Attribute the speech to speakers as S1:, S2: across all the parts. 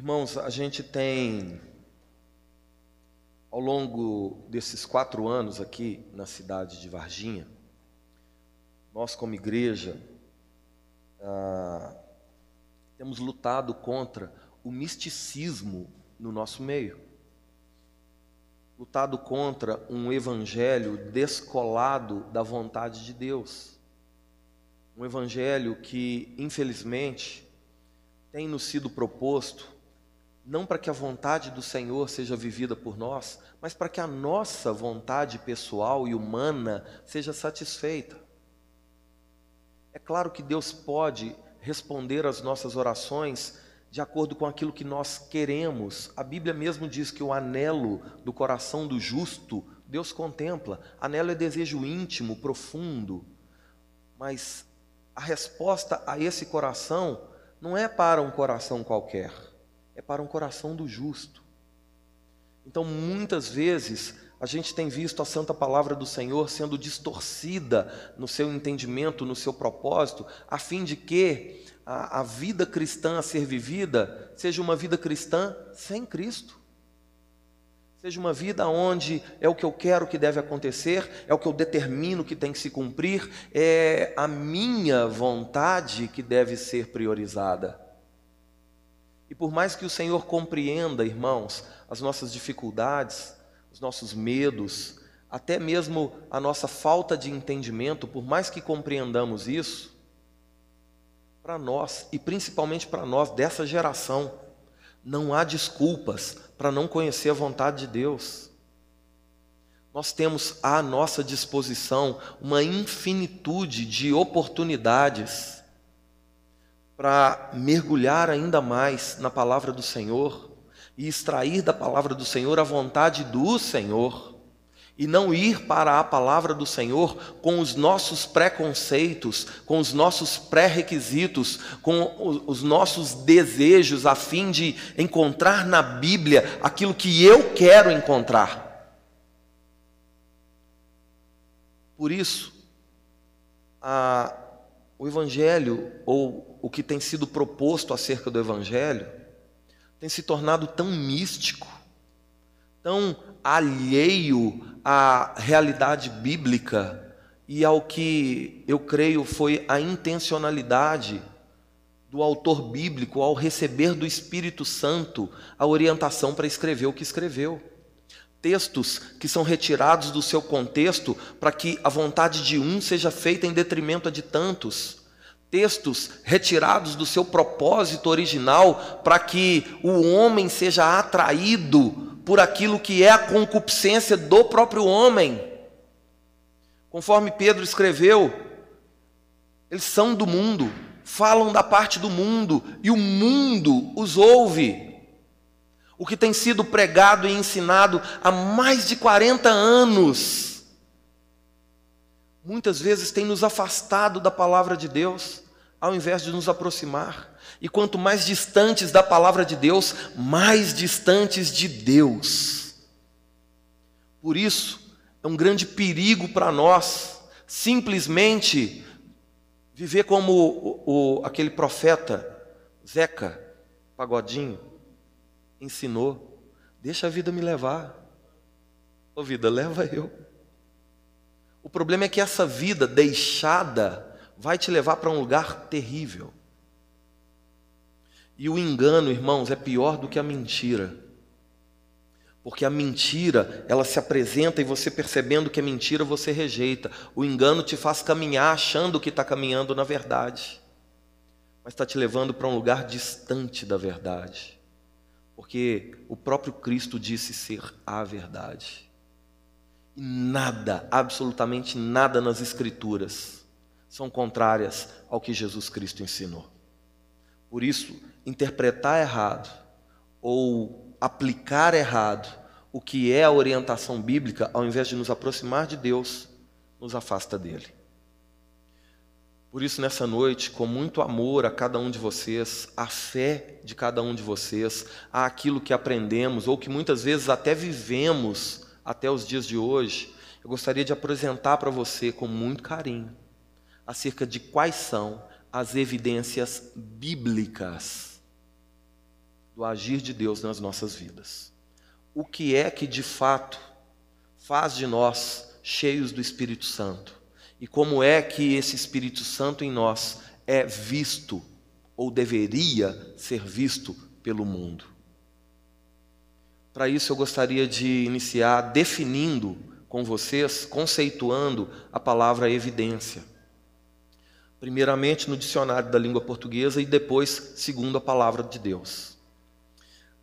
S1: Irmãos, a gente tem, ao longo desses quatro anos aqui na cidade de Varginha, nós, como igreja, ah, temos lutado contra o misticismo no nosso meio, lutado contra um evangelho descolado da vontade de Deus, um evangelho que, infelizmente, tem nos sido proposto não para que a vontade do Senhor seja vivida por nós, mas para que a nossa vontade pessoal e humana seja satisfeita. É claro que Deus pode responder às nossas orações de acordo com aquilo que nós queremos. A Bíblia mesmo diz que o anelo do coração do justo, Deus contempla. Anelo é desejo íntimo, profundo. Mas a resposta a esse coração não é para um coração qualquer é para um coração do justo. Então, muitas vezes, a gente tem visto a santa palavra do Senhor sendo distorcida no seu entendimento, no seu propósito, a fim de que a, a vida cristã a ser vivida seja uma vida cristã sem Cristo. Seja uma vida onde é o que eu quero que deve acontecer, é o que eu determino que tem que se cumprir, é a minha vontade que deve ser priorizada. E por mais que o Senhor compreenda, irmãos, as nossas dificuldades, os nossos medos, até mesmo a nossa falta de entendimento, por mais que compreendamos isso, para nós, e principalmente para nós dessa geração, não há desculpas para não conhecer a vontade de Deus. Nós temos à nossa disposição uma infinitude de oportunidades para mergulhar ainda mais na palavra do Senhor e extrair da palavra do Senhor a vontade do Senhor e não ir para a palavra do Senhor com os nossos preconceitos, com os nossos pré-requisitos, com os nossos desejos, a fim de encontrar na Bíblia aquilo que eu quero encontrar. Por isso, a, o Evangelho, ou o que tem sido proposto acerca do Evangelho, tem se tornado tão místico, tão alheio à realidade bíblica e ao que eu creio foi a intencionalidade do autor bíblico ao receber do Espírito Santo a orientação para escrever o que escreveu textos que são retirados do seu contexto para que a vontade de um seja feita em detrimento de tantos. Textos retirados do seu propósito original para que o homem seja atraído por aquilo que é a concupiscência do próprio homem. Conforme Pedro escreveu, eles são do mundo, falam da parte do mundo e o mundo os ouve o que tem sido pregado e ensinado há mais de 40 anos, muitas vezes tem nos afastado da palavra de Deus, ao invés de nos aproximar. E quanto mais distantes da palavra de Deus, mais distantes de Deus. Por isso, é um grande perigo para nós simplesmente viver como o, o, aquele profeta Zeca Pagodinho ensinou. Deixa a vida me levar. Ô vida, leva eu. O problema é que essa vida deixada vai te levar para um lugar terrível. E o engano, irmãos, é pior do que a mentira. Porque a mentira, ela se apresenta e você percebendo que é mentira, você rejeita. O engano te faz caminhar achando que está caminhando na verdade, mas está te levando para um lugar distante da verdade. Porque o próprio Cristo disse ser a verdade. Nada, absolutamente nada nas Escrituras são contrárias ao que Jesus Cristo ensinou. Por isso, interpretar errado ou aplicar errado o que é a orientação bíblica, ao invés de nos aproximar de Deus, nos afasta dele. Por isso, nessa noite, com muito amor a cada um de vocês, a fé de cada um de vocês, a aquilo que aprendemos ou que muitas vezes até vivemos até os dias de hoje, eu gostaria de apresentar para você com muito carinho acerca de quais são as evidências bíblicas do agir de Deus nas nossas vidas. O que é que de fato faz de nós cheios do Espírito Santo? E como é que esse Espírito Santo em nós é visto ou deveria ser visto pelo mundo? Para isso eu gostaria de iniciar definindo com vocês, conceituando a palavra evidência. Primeiramente no dicionário da língua portuguesa e depois segundo a palavra de Deus.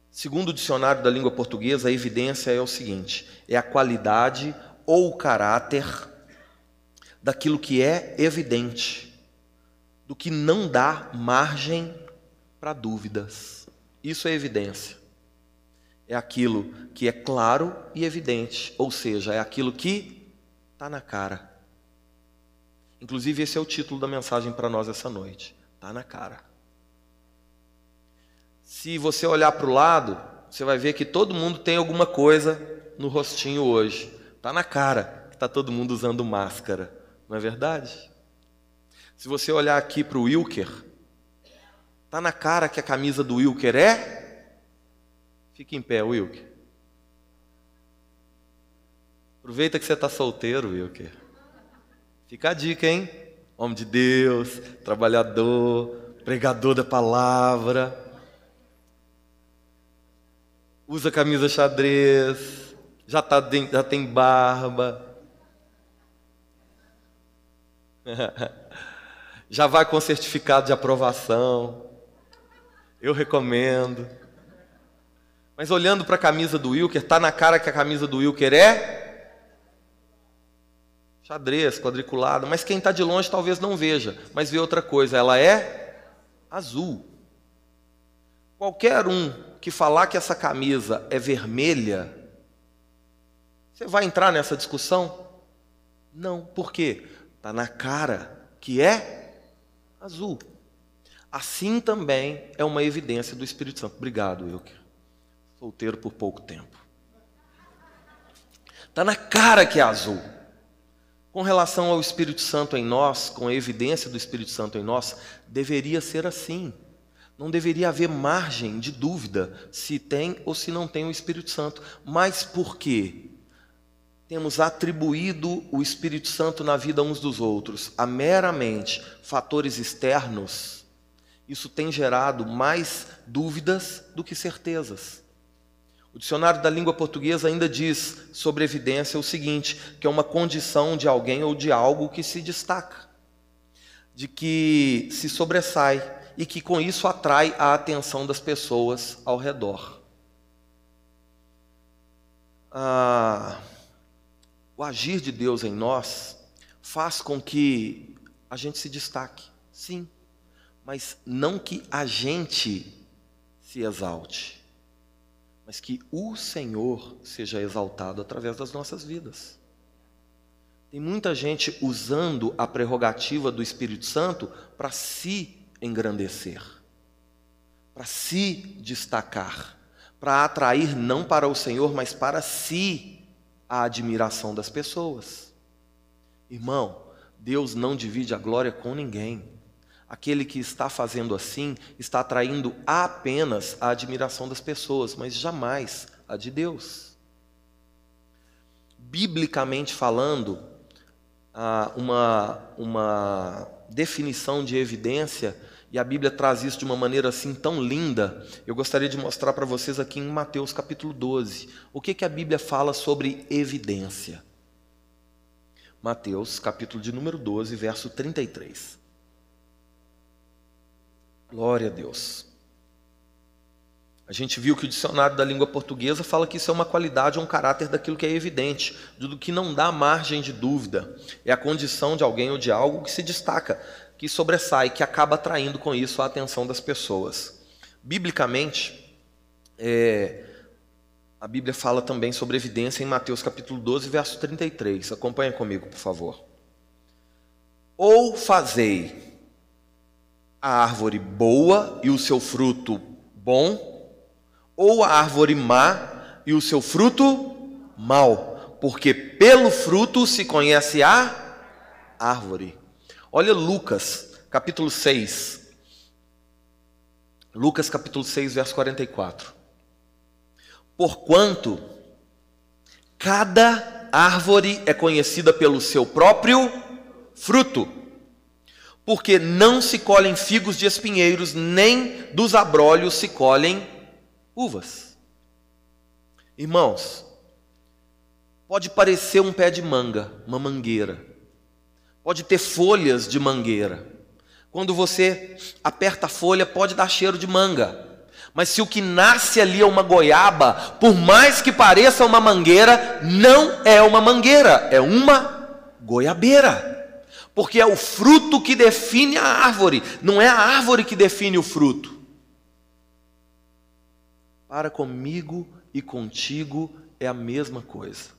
S1: Segundo o dicionário da língua portuguesa, a evidência é o seguinte: é a qualidade ou o caráter daquilo que é evidente, do que não dá margem para dúvidas. Isso é evidência é aquilo que é claro e evidente, ou seja, é aquilo que está na cara. Inclusive, esse é o título da mensagem para nós essa noite: está na cara. Se você olhar para o lado, você vai ver que todo mundo tem alguma coisa no rostinho hoje. Está na cara que está todo mundo usando máscara, não é verdade? Se você olhar aqui para o Wilker, está na cara que a camisa do Wilker é Fique em pé, Wilker. Aproveita que você está solteiro, Wilker. Fica a dica, hein? Homem de Deus, trabalhador, pregador da palavra. Usa camisa xadrez, já, tá, já tem barba. já vai com certificado de aprovação. Eu recomendo. Mas olhando para a camisa do Wilker, está na cara que a camisa do Wilker é xadrez, quadriculada. Mas quem está de longe talvez não veja, mas vê outra coisa. Ela é azul. Qualquer um que falar que essa camisa é vermelha, você vai entrar nessa discussão? Não. Por quê? Está na cara que é azul. Assim também é uma evidência do Espírito Santo. Obrigado, Wilker solteiro por pouco tempo. Está na cara que é azul. Com relação ao Espírito Santo em nós, com a evidência do Espírito Santo em nós, deveria ser assim. Não deveria haver margem de dúvida se tem ou se não tem o Espírito Santo. Mas por quê? Temos atribuído o Espírito Santo na vida uns dos outros a meramente fatores externos. Isso tem gerado mais dúvidas do que certezas. O dicionário da língua portuguesa ainda diz sobre evidência o seguinte: que é uma condição de alguém ou de algo que se destaca, de que se sobressai e que com isso atrai a atenção das pessoas ao redor. Ah, o agir de Deus em nós faz com que a gente se destaque, sim, mas não que a gente se exalte mas que o Senhor seja exaltado através das nossas vidas. Tem muita gente usando a prerrogativa do Espírito Santo para se engrandecer, para se destacar, para atrair não para o Senhor, mas para si a admiração das pessoas. Irmão, Deus não divide a glória com ninguém. Aquele que está fazendo assim está atraindo apenas a admiração das pessoas, mas jamais a de Deus. Biblicamente falando, uma, uma definição de evidência, e a Bíblia traz isso de uma maneira assim tão linda, eu gostaria de mostrar para vocês aqui em Mateus capítulo 12. O que, que a Bíblia fala sobre evidência? Mateus capítulo de número 12, verso 33. Glória a Deus. A gente viu que o dicionário da língua portuguesa fala que isso é uma qualidade, um caráter daquilo que é evidente, do que não dá margem de dúvida. É a condição de alguém ou de algo que se destaca, que sobressai, que acaba atraindo com isso a atenção das pessoas. Biblicamente, é, a Bíblia fala também sobre evidência em Mateus capítulo 12, verso 33. Acompanha comigo, por favor. Ou fazei a árvore boa e o seu fruto bom, ou a árvore má e o seu fruto mal, porque pelo fruto se conhece a árvore. Olha Lucas, capítulo 6. Lucas capítulo 6, verso 44. Porquanto cada árvore é conhecida pelo seu próprio fruto. Porque não se colhem figos de espinheiros, nem dos abrolhos se colhem uvas. Irmãos, pode parecer um pé de manga, uma mangueira. Pode ter folhas de mangueira. Quando você aperta a folha, pode dar cheiro de manga. Mas se o que nasce ali é uma goiaba, por mais que pareça uma mangueira, não é uma mangueira, é uma goiabeira. Porque é o fruto que define a árvore, não é a árvore que define o fruto. Para comigo e contigo é a mesma coisa.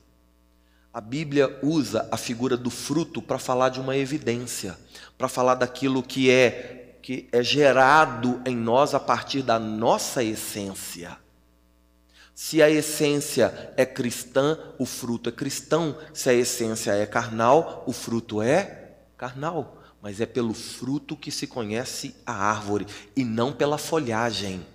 S1: A Bíblia usa a figura do fruto para falar de uma evidência, para falar daquilo que é que é gerado em nós a partir da nossa essência. Se a essência é cristã, o fruto é cristão. Se a essência é carnal, o fruto é carnal. Mas é pelo fruto que se conhece a árvore e não pela folhagem.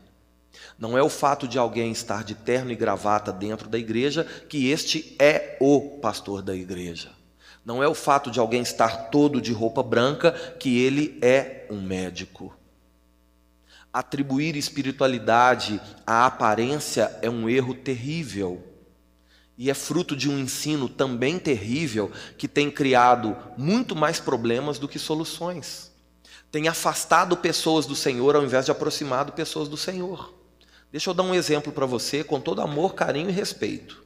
S1: Não é o fato de alguém estar de terno e gravata dentro da igreja que este é o pastor da igreja. Não é o fato de alguém estar todo de roupa branca que ele é um médico. Atribuir espiritualidade à aparência é um erro terrível. E é fruto de um ensino também terrível que tem criado muito mais problemas do que soluções. Tem afastado pessoas do Senhor ao invés de aproximado pessoas do Senhor. Deixa eu dar um exemplo para você com todo amor, carinho e respeito.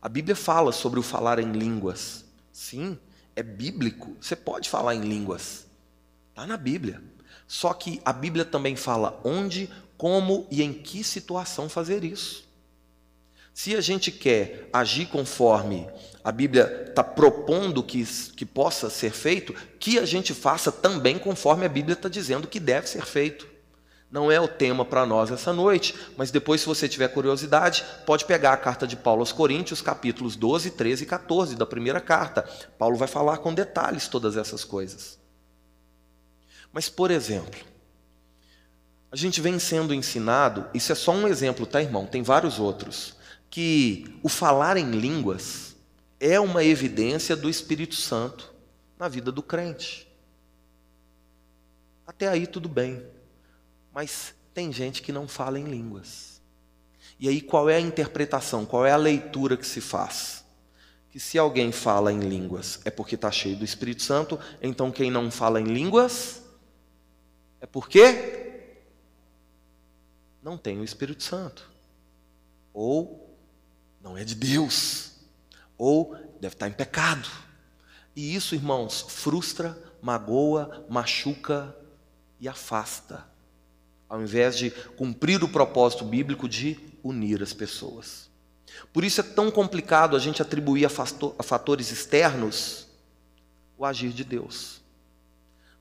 S1: A Bíblia fala sobre o falar em línguas. Sim, é bíblico. Você pode falar em línguas. Está na Bíblia. Só que a Bíblia também fala onde, como e em que situação fazer isso. Se a gente quer agir conforme a Bíblia está propondo que, que possa ser feito, que a gente faça também conforme a Bíblia está dizendo que deve ser feito. Não é o tema para nós essa noite, mas depois, se você tiver curiosidade, pode pegar a carta de Paulo aos Coríntios, capítulos 12, 13 e 14 da primeira carta. Paulo vai falar com detalhes todas essas coisas. Mas, por exemplo, a gente vem sendo ensinado, isso é só um exemplo, tá, irmão? Tem vários outros, que o falar em línguas é uma evidência do Espírito Santo na vida do crente. Até aí tudo bem. Mas tem gente que não fala em línguas. E aí qual é a interpretação, qual é a leitura que se faz? Que se alguém fala em línguas é porque está cheio do Espírito Santo, então quem não fala em línguas é porque não tem o Espírito Santo. Ou não é de Deus. Ou deve estar em pecado. E isso, irmãos, frustra, magoa, machuca e afasta ao invés de cumprir o propósito bíblico de unir as pessoas. Por isso é tão complicado a gente atribuir a fatores externos o agir de Deus.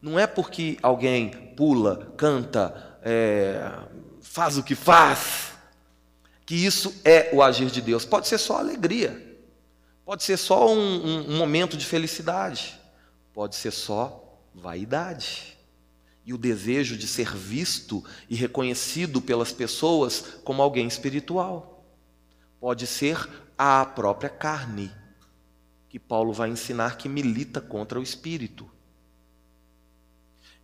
S1: Não é porque alguém pula, canta, é, faz o que faz, que isso é o agir de Deus. Pode ser só alegria, pode ser só um, um, um momento de felicidade, pode ser só vaidade e o desejo de ser visto e reconhecido pelas pessoas como alguém espiritual. Pode ser a própria carne, que Paulo vai ensinar que milita contra o espírito.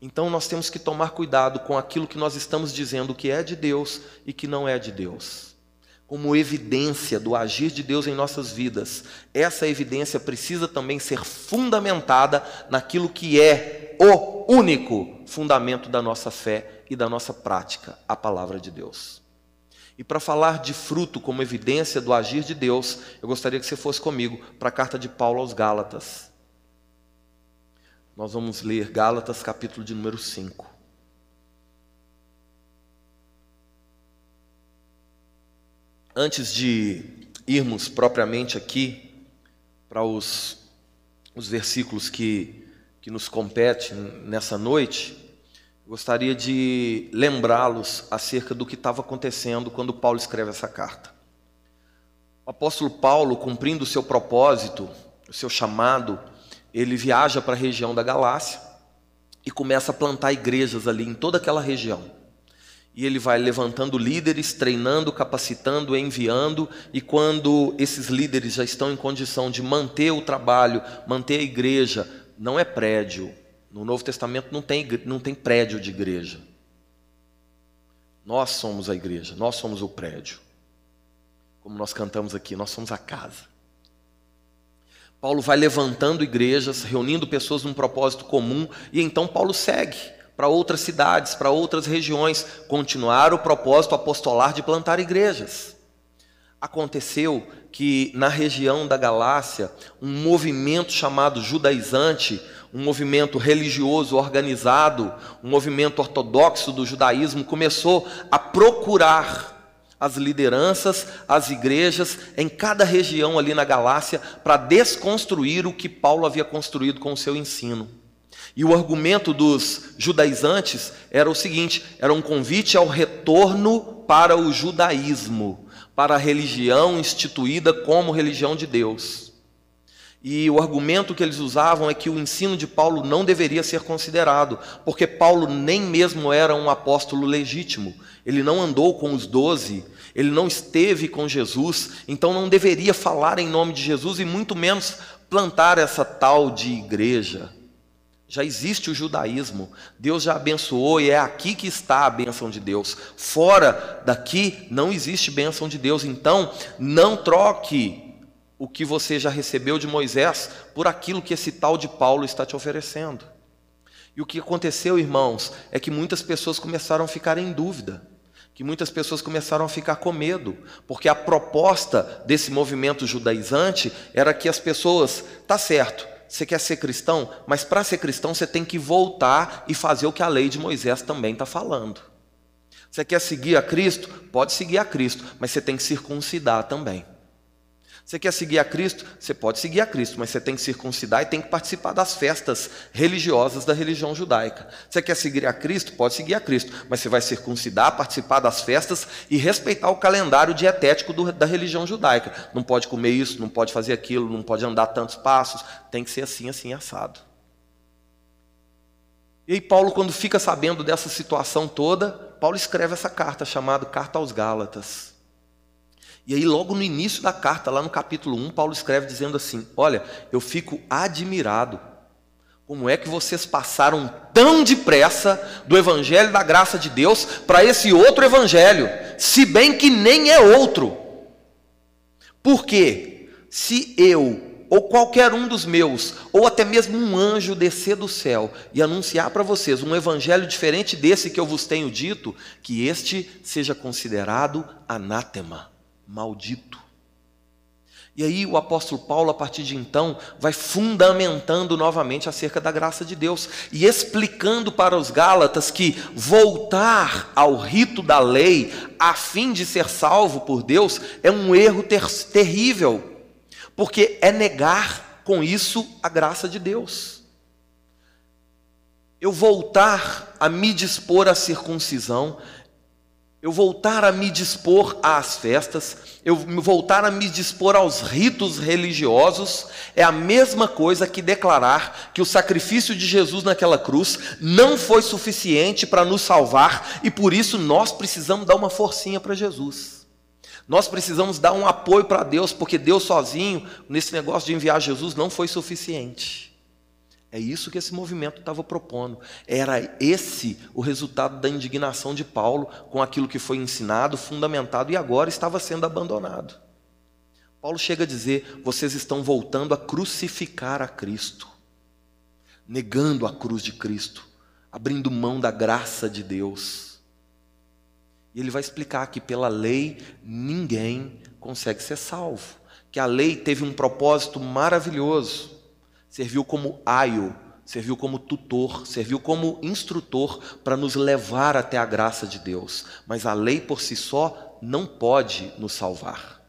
S1: Então nós temos que tomar cuidado com aquilo que nós estamos dizendo que é de Deus e que não é de Deus. Como evidência do agir de Deus em nossas vidas, essa evidência precisa também ser fundamentada naquilo que é o único fundamento da nossa fé e da nossa prática, a palavra de Deus. E para falar de fruto como evidência do agir de Deus, eu gostaria que você fosse comigo para a carta de Paulo aos Gálatas. Nós vamos ler Gálatas, capítulo de número 5. Antes de irmos propriamente aqui para os, os versículos que, que nos competem nessa noite, Gostaria de lembrá-los acerca do que estava acontecendo quando Paulo escreve essa carta. O apóstolo Paulo, cumprindo o seu propósito, o seu chamado, ele viaja para a região da Galácia e começa a plantar igrejas ali em toda aquela região. E ele vai levantando líderes, treinando, capacitando, enviando, e quando esses líderes já estão em condição de manter o trabalho, manter a igreja, não é prédio. No Novo Testamento não tem, não tem prédio de igreja. Nós somos a igreja, nós somos o prédio. Como nós cantamos aqui, nós somos a casa. Paulo vai levantando igrejas, reunindo pessoas num propósito comum, e então Paulo segue para outras cidades, para outras regiões, continuar o propósito apostolar de plantar igrejas. Aconteceu que na região da Galácia, um movimento chamado judaizante, um movimento religioso organizado, um movimento ortodoxo do judaísmo, começou a procurar as lideranças, as igrejas em cada região ali na Galácia para desconstruir o que Paulo havia construído com o seu ensino. E o argumento dos judaizantes era o seguinte: era um convite ao retorno para o judaísmo, para a religião instituída como religião de Deus. E o argumento que eles usavam é que o ensino de Paulo não deveria ser considerado, porque Paulo nem mesmo era um apóstolo legítimo. Ele não andou com os doze, ele não esteve com Jesus, então não deveria falar em nome de Jesus e muito menos plantar essa tal de igreja. Já existe o judaísmo, Deus já abençoou e é aqui que está a bênção de Deus. Fora daqui não existe bênção de Deus, então não troque o que você já recebeu de Moisés por aquilo que esse tal de Paulo está te oferecendo. E o que aconteceu, irmãos, é que muitas pessoas começaram a ficar em dúvida, que muitas pessoas começaram a ficar com medo, porque a proposta desse movimento judaizante era que as pessoas, tá certo, você quer ser cristão, mas para ser cristão você tem que voltar e fazer o que a lei de Moisés também está falando. Você quer seguir a Cristo? Pode seguir a Cristo, mas você tem que circuncidar também. Você quer seguir a Cristo? Você pode seguir a Cristo, mas você tem que circuncidar e tem que participar das festas religiosas da religião judaica. Você quer seguir a Cristo? Pode seguir a Cristo, mas você vai circuncidar, participar das festas e respeitar o calendário dietético do, da religião judaica. Não pode comer isso, não pode fazer aquilo, não pode andar tantos passos, tem que ser assim, assim, assado. E aí, Paulo, quando fica sabendo dessa situação toda, Paulo escreve essa carta chamada Carta aos Gálatas. E aí, logo no início da carta, lá no capítulo 1, Paulo escreve dizendo assim: Olha, eu fico admirado. Como é que vocês passaram tão depressa do evangelho da graça de Deus para esse outro evangelho, se bem que nem é outro? Porque se eu ou qualquer um dos meus, ou até mesmo um anjo descer do céu e anunciar para vocês um evangelho diferente desse que eu vos tenho dito, que este seja considerado anátema maldito. E aí o apóstolo Paulo, a partir de então, vai fundamentando novamente acerca da graça de Deus e explicando para os Gálatas que voltar ao rito da lei a fim de ser salvo por Deus é um erro ter terrível, porque é negar com isso a graça de Deus. Eu voltar a me dispor à circuncisão eu voltar a me dispor às festas, eu voltar a me dispor aos ritos religiosos, é a mesma coisa que declarar que o sacrifício de Jesus naquela cruz não foi suficiente para nos salvar e por isso nós precisamos dar uma forcinha para Jesus. Nós precisamos dar um apoio para Deus, porque Deus sozinho, nesse negócio de enviar Jesus, não foi suficiente. É isso que esse movimento estava propondo. Era esse o resultado da indignação de Paulo com aquilo que foi ensinado, fundamentado e agora estava sendo abandonado. Paulo chega a dizer: vocês estão voltando a crucificar a Cristo, negando a cruz de Cristo, abrindo mão da graça de Deus. E ele vai explicar que pela lei ninguém consegue ser salvo, que a lei teve um propósito maravilhoso serviu como aio, serviu como tutor, serviu como instrutor para nos levar até a graça de Deus. Mas a lei por si só não pode nos salvar.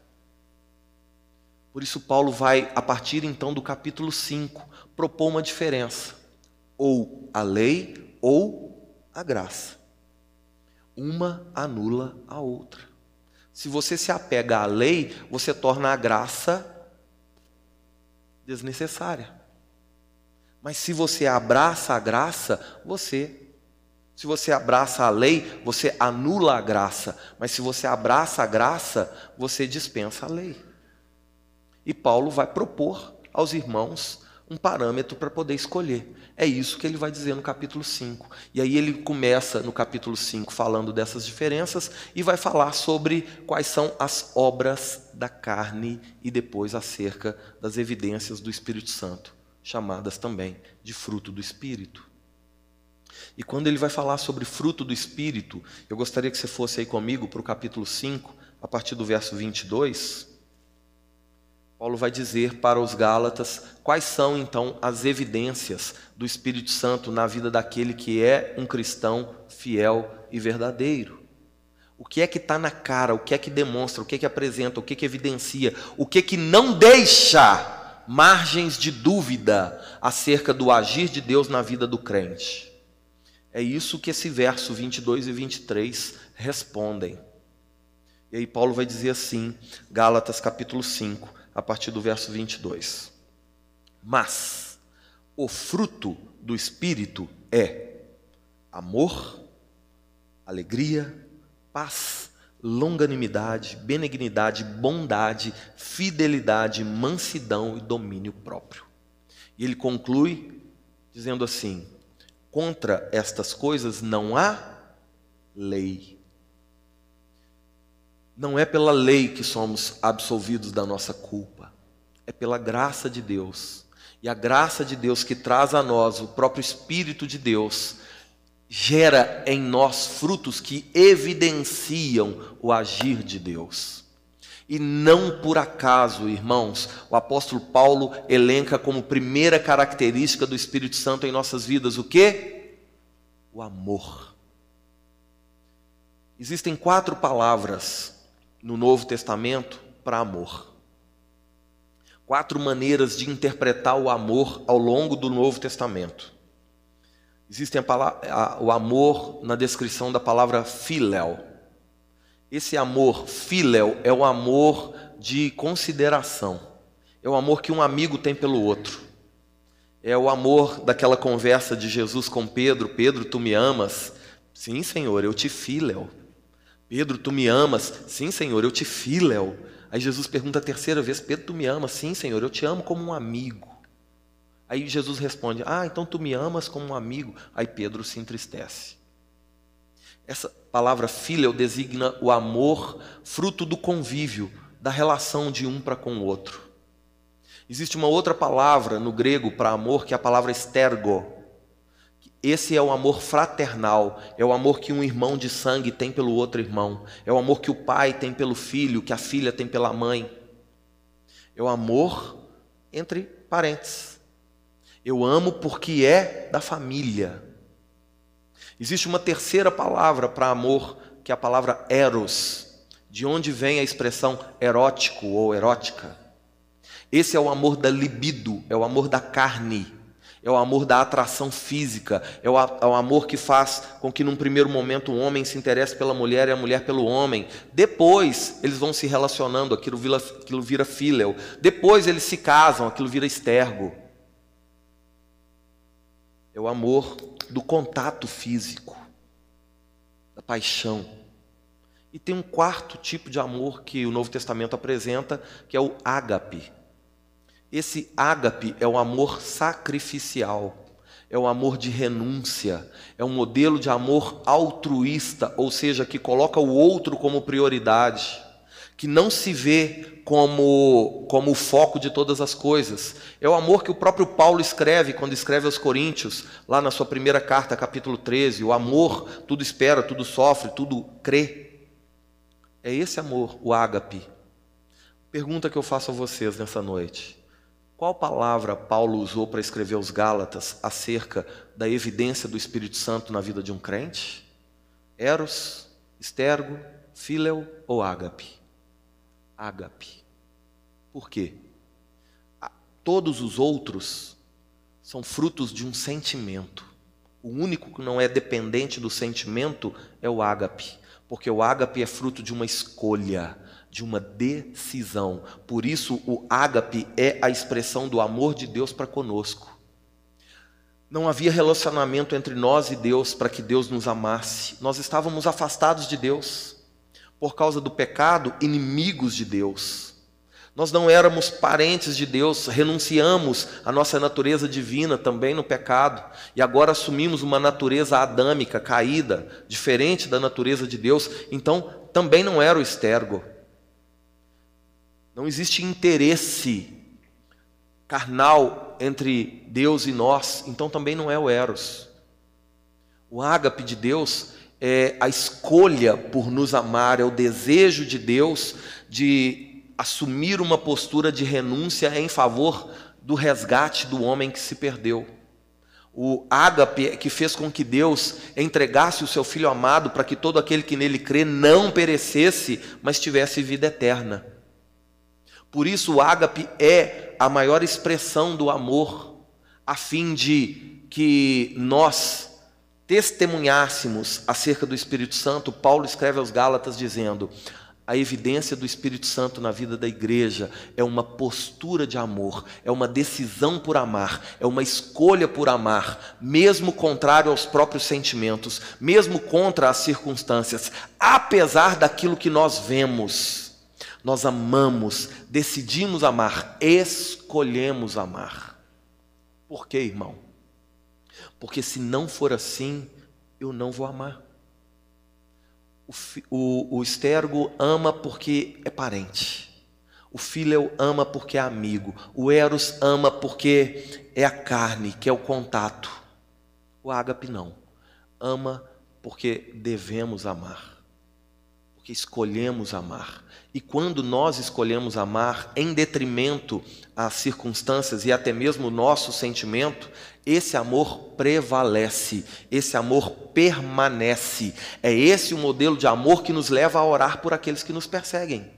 S1: Por isso, Paulo vai, a partir então do capítulo 5, propor uma diferença: ou a lei ou a graça. Uma anula a outra. Se você se apega à lei, você torna a graça desnecessária. Mas se você abraça a graça, você Se você abraça a lei, você anula a graça. Mas se você abraça a graça, você dispensa a lei. E Paulo vai propor aos irmãos um parâmetro para poder escolher. É isso que ele vai dizer no capítulo 5. E aí ele começa no capítulo 5 falando dessas diferenças e vai falar sobre quais são as obras da carne e depois acerca das evidências do Espírito Santo, chamadas também de fruto do Espírito. E quando ele vai falar sobre fruto do Espírito, eu gostaria que você fosse aí comigo para o capítulo 5, a partir do verso 22. Paulo vai dizer para os Gálatas quais são então as evidências do Espírito Santo na vida daquele que é um cristão fiel e verdadeiro. O que é que está na cara, o que é que demonstra, o que é que apresenta, o que é que evidencia, o que é que não deixa margens de dúvida acerca do agir de Deus na vida do crente. É isso que esse verso 22 e 23 respondem. E aí Paulo vai dizer assim, Gálatas capítulo 5, a partir do verso 22. Mas o fruto do Espírito é amor, alegria, paz, longanimidade, benignidade, bondade, fidelidade, mansidão e domínio próprio. E ele conclui dizendo assim: Contra estas coisas não há lei. Não é pela lei que somos absolvidos da nossa culpa, é pela graça de Deus. E a graça de Deus que traz a nós o próprio Espírito de Deus gera em nós frutos que evidenciam o agir de Deus. E não por acaso, irmãos, o apóstolo Paulo elenca como primeira característica do Espírito Santo em nossas vidas o que? O amor. Existem quatro palavras no Novo Testamento para amor. Quatro maneiras de interpretar o amor ao longo do Novo Testamento. Existe o amor na descrição da palavra filéu esse amor, filéu, é o amor de consideração. É o amor que um amigo tem pelo outro. É o amor daquela conversa de Jesus com Pedro: Pedro, tu me amas? Sim, Senhor, eu te filéu. Pedro, tu me amas? Sim, Senhor, eu te filéu. Aí Jesus pergunta a terceira vez: Pedro, tu me amas? Sim, Senhor, eu te amo como um amigo. Aí Jesus responde: Ah, então tu me amas como um amigo. Aí Pedro se entristece. Essa palavra filho designa o amor fruto do convívio, da relação de um para com o outro. Existe uma outra palavra no grego para amor que é a palavra estergo. Esse é o amor fraternal, é o amor que um irmão de sangue tem pelo outro irmão, é o amor que o pai tem pelo filho, que a filha tem pela mãe. É o amor entre parentes. Eu amo porque é da família. Existe uma terceira palavra para amor, que é a palavra eros, de onde vem a expressão erótico ou erótica. Esse é o amor da libido, é o amor da carne, é o amor da atração física, é o, é o, amor que faz com que num primeiro momento o homem se interesse pela mulher e a mulher pelo homem. Depois eles vão se relacionando, aquilo vira, aquilo vira fíleo. Depois eles se casam, aquilo vira estergo. É o amor do contato físico, da paixão. E tem um quarto tipo de amor que o Novo Testamento apresenta, que é o ágape. Esse ágape é o amor sacrificial, é o amor de renúncia, é um modelo de amor altruísta, ou seja, que coloca o outro como prioridade que não se vê como, como o foco de todas as coisas. É o amor que o próprio Paulo escreve quando escreve aos Coríntios, lá na sua primeira carta, capítulo 13. O amor tudo espera, tudo sofre, tudo crê. É esse amor, o ágape. Pergunta que eu faço a vocês nessa noite. Qual palavra Paulo usou para escrever aos Gálatas acerca da evidência do Espírito Santo na vida de um crente? Eros, estergo, fileu ou ágape? Ágape. Por quê? Todos os outros são frutos de um sentimento. O único que não é dependente do sentimento é o ágape, porque o ágape é fruto de uma escolha, de uma decisão. Por isso, o ágape é a expressão do amor de Deus para conosco. Não havia relacionamento entre nós e Deus para que Deus nos amasse. Nós estávamos afastados de Deus. Por causa do pecado, inimigos de Deus. Nós não éramos parentes de Deus, renunciamos à nossa natureza divina também no pecado, e agora assumimos uma natureza adâmica, caída, diferente da natureza de Deus, então também não era o estergo. Não existe interesse carnal entre Deus e nós, então também não é o Eros. O ágape de Deus é a escolha por nos amar, é o desejo de Deus de assumir uma postura de renúncia em favor do resgate do homem que se perdeu. O ágape que fez com que Deus entregasse o seu filho amado para que todo aquele que nele crê não perecesse, mas tivesse vida eterna. Por isso, o ágape é a maior expressão do amor, a fim de que nós testemunhássemos acerca do Espírito Santo. Paulo escreve aos Gálatas dizendo: a evidência do Espírito Santo na vida da igreja é uma postura de amor, é uma decisão por amar, é uma escolha por amar, mesmo contrário aos próprios sentimentos, mesmo contra as circunstâncias, apesar daquilo que nós vemos nós amamos, decidimos amar, escolhemos amar. Por quê, irmão? Porque se não for assim, eu não vou amar. O, o, o estergo ama porque é parente. O filho ama porque é amigo. O eros ama porque é a carne, que é o contato. O ágape não. Ama porque devemos amar. Porque escolhemos amar. E quando nós escolhemos amar em detrimento às circunstâncias e até mesmo o nosso sentimento, esse amor prevalece, esse amor permanece. É esse o modelo de amor que nos leva a orar por aqueles que nos perseguem.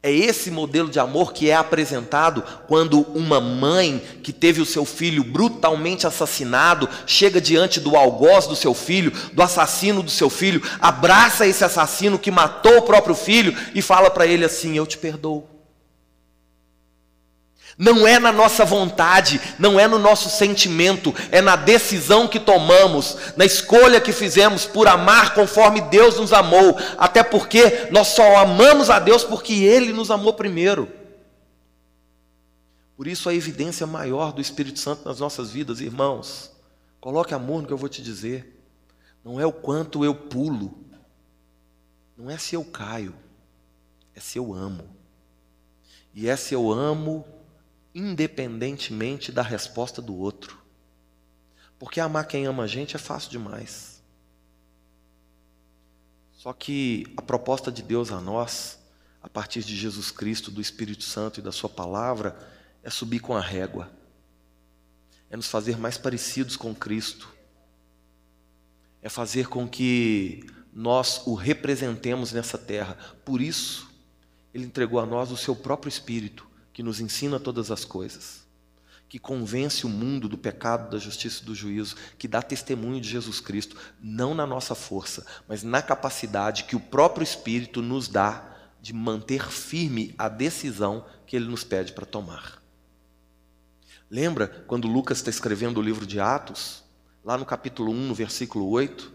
S1: É esse modelo de amor que é apresentado quando uma mãe que teve o seu filho brutalmente assassinado chega diante do algoz do seu filho, do assassino do seu filho, abraça esse assassino que matou o próprio filho e fala para ele assim: Eu te perdoo. Não é na nossa vontade, não é no nosso sentimento, é na decisão que tomamos, na escolha que fizemos por amar conforme Deus nos amou, até porque nós só amamos a Deus porque Ele nos amou primeiro. Por isso a evidência maior do Espírito Santo nas nossas vidas, irmãos, coloque amor no que eu vou te dizer, não é o quanto eu pulo, não é se eu caio, é se eu amo, e é se eu amo independentemente da resposta do outro. Porque amar quem ama a gente é fácil demais. Só que a proposta de Deus a nós, a partir de Jesus Cristo, do Espírito Santo e da Sua palavra, é subir com a régua, é nos fazer mais parecidos com Cristo, é fazer com que nós o representemos nessa terra. Por isso, Ele entregou a nós o Seu próprio Espírito, que nos ensina todas as coisas, que convence o mundo do pecado, da justiça e do juízo, que dá testemunho de Jesus Cristo, não na nossa força, mas na capacidade que o próprio Espírito nos dá de manter firme a decisão que ele nos pede para tomar. Lembra quando Lucas está escrevendo o livro de Atos, lá no capítulo 1, no versículo 8,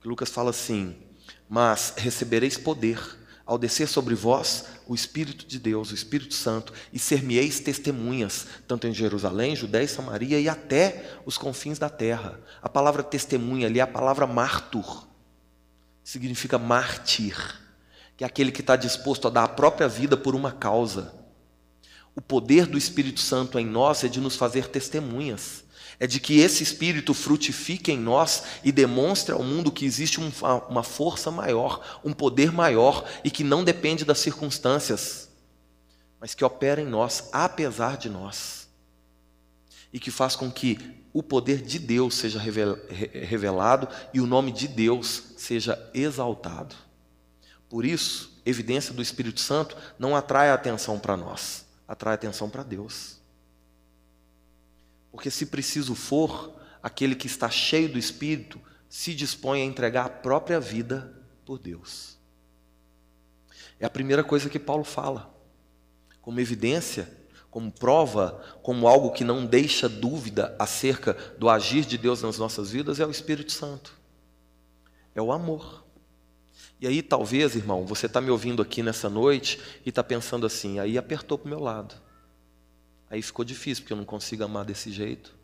S1: que Lucas fala assim: Mas recebereis poder ao descer sobre vós o Espírito de Deus, o Espírito Santo, e ser-me-eis testemunhas, tanto em Jerusalém, Judéia e Samaria e até os confins da terra. A palavra testemunha ali é a palavra martur, significa mártir, que é aquele que está disposto a dar a própria vida por uma causa. O poder do Espírito Santo em nós é de nos fazer testemunhas é de que esse espírito frutifique em nós e demonstre ao mundo que existe uma força maior, um poder maior e que não depende das circunstâncias, mas que opera em nós apesar de nós e que faz com que o poder de Deus seja revelado e o nome de Deus seja exaltado. Por isso, evidência do Espírito Santo não atrai atenção para nós, atrai atenção para Deus. Porque se preciso for, aquele que está cheio do Espírito se dispõe a entregar a própria vida por Deus. É a primeira coisa que Paulo fala. Como evidência, como prova, como algo que não deixa dúvida acerca do agir de Deus nas nossas vidas, é o Espírito Santo. É o amor. E aí, talvez, irmão, você está me ouvindo aqui nessa noite e está pensando assim, aí apertou para o meu lado. Aí ficou difícil, porque eu não consigo amar desse jeito.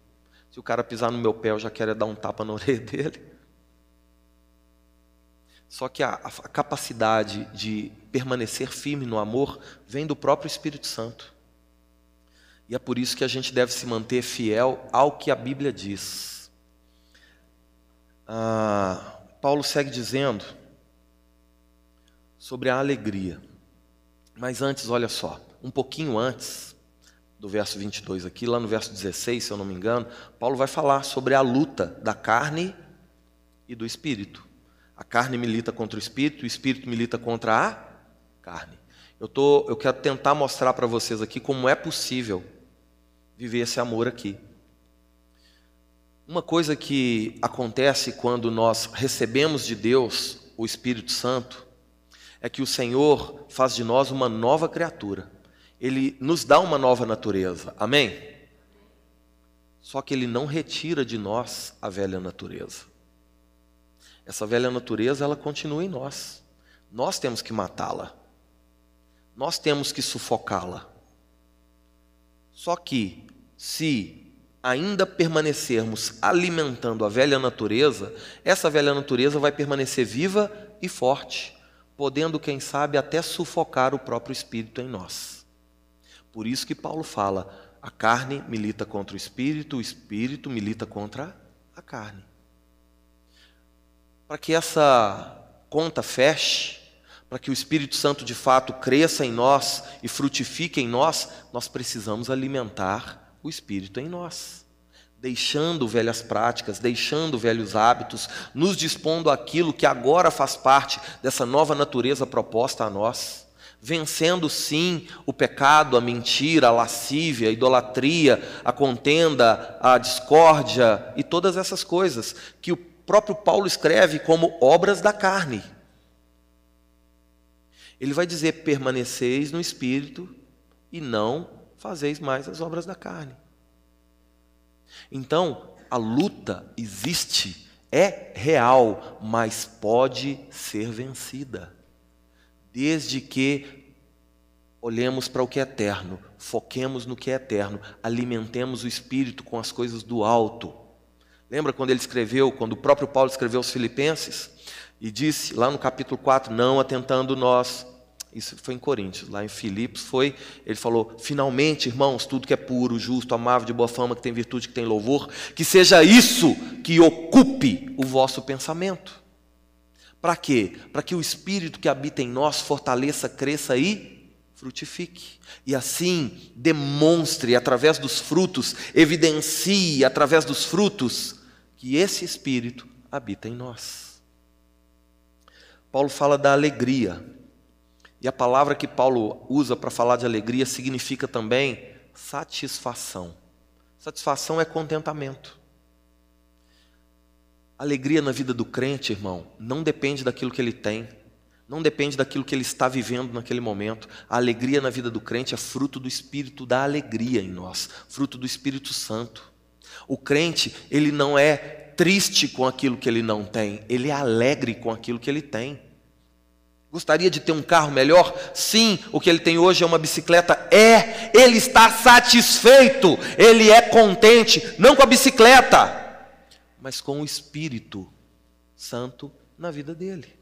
S1: Se o cara pisar no meu pé, eu já quero dar um tapa na orelha dele. Só que a, a capacidade de permanecer firme no amor vem do próprio Espírito Santo. E é por isso que a gente deve se manter fiel ao que a Bíblia diz. Ah, Paulo segue dizendo sobre a alegria. Mas antes, olha só, um pouquinho antes do verso 22 aqui, lá no verso 16, se eu não me engano, Paulo vai falar sobre a luta da carne e do espírito. A carne milita contra o espírito, o espírito milita contra a carne. Eu, tô, eu quero tentar mostrar para vocês aqui como é possível viver esse amor aqui. Uma coisa que acontece quando nós recebemos de Deus o Espírito Santo é que o Senhor faz de nós uma nova criatura. Ele nos dá uma nova natureza. Amém? Só que ele não retira de nós a velha natureza. Essa velha natureza, ela continua em nós. Nós temos que matá-la. Nós temos que sufocá-la. Só que, se ainda permanecermos alimentando a velha natureza, essa velha natureza vai permanecer viva e forte, podendo, quem sabe, até sufocar o próprio espírito em nós. Por isso que Paulo fala: a carne milita contra o espírito, o espírito milita contra a carne. Para que essa conta feche, para que o Espírito Santo de fato cresça em nós e frutifique em nós, nós precisamos alimentar o Espírito em nós. Deixando velhas práticas, deixando velhos hábitos, nos dispondo àquilo que agora faz parte dessa nova natureza proposta a nós vencendo sim o pecado, a mentira, a lascívia, a idolatria, a contenda, a discórdia e todas essas coisas que o próprio Paulo escreve como obras da carne. Ele vai dizer: permaneceis no espírito e não fazeis mais as obras da carne. Então, a luta existe, é real, mas pode ser vencida. Desde que olhemos para o que é eterno, foquemos no que é eterno, alimentemos o espírito com as coisas do alto Lembra quando ele escreveu, quando o próprio Paulo escreveu aos Filipenses? E disse lá no capítulo 4: Não atentando nós. Isso foi em Coríntios, lá em Filipos foi, ele falou: finalmente, irmãos, tudo que é puro, justo, amável, de boa fama, que tem virtude, que tem louvor, que seja isso que ocupe o vosso pensamento. Para quê? Para que o Espírito que habita em nós fortaleça, cresça e frutifique. E assim demonstre através dos frutos, evidencie através dos frutos que esse Espírito habita em nós. Paulo fala da alegria, e a palavra que Paulo usa para falar de alegria significa também satisfação. Satisfação é contentamento. Alegria na vida do crente, irmão, não depende daquilo que ele tem, não depende daquilo que ele está vivendo naquele momento. A alegria na vida do crente é fruto do espírito da alegria em nós, fruto do Espírito Santo. O crente, ele não é triste com aquilo que ele não tem, ele é alegre com aquilo que ele tem. Gostaria de ter um carro melhor? Sim, o que ele tem hoje é uma bicicleta. É, ele está satisfeito, ele é contente, não com a bicicleta, mas com o Espírito Santo na vida dele.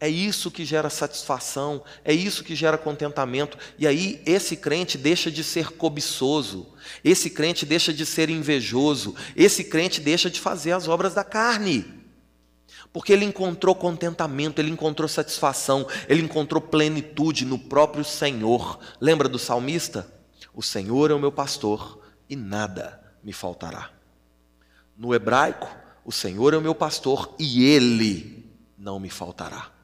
S1: É isso que gera satisfação, é isso que gera contentamento. E aí esse crente deixa de ser cobiçoso, esse crente deixa de ser invejoso, esse crente deixa de fazer as obras da carne. Porque ele encontrou contentamento, ele encontrou satisfação, ele encontrou plenitude no próprio Senhor. Lembra do salmista? O Senhor é o meu pastor e nada me faltará. No hebraico, o Senhor é o meu pastor e ele não me faltará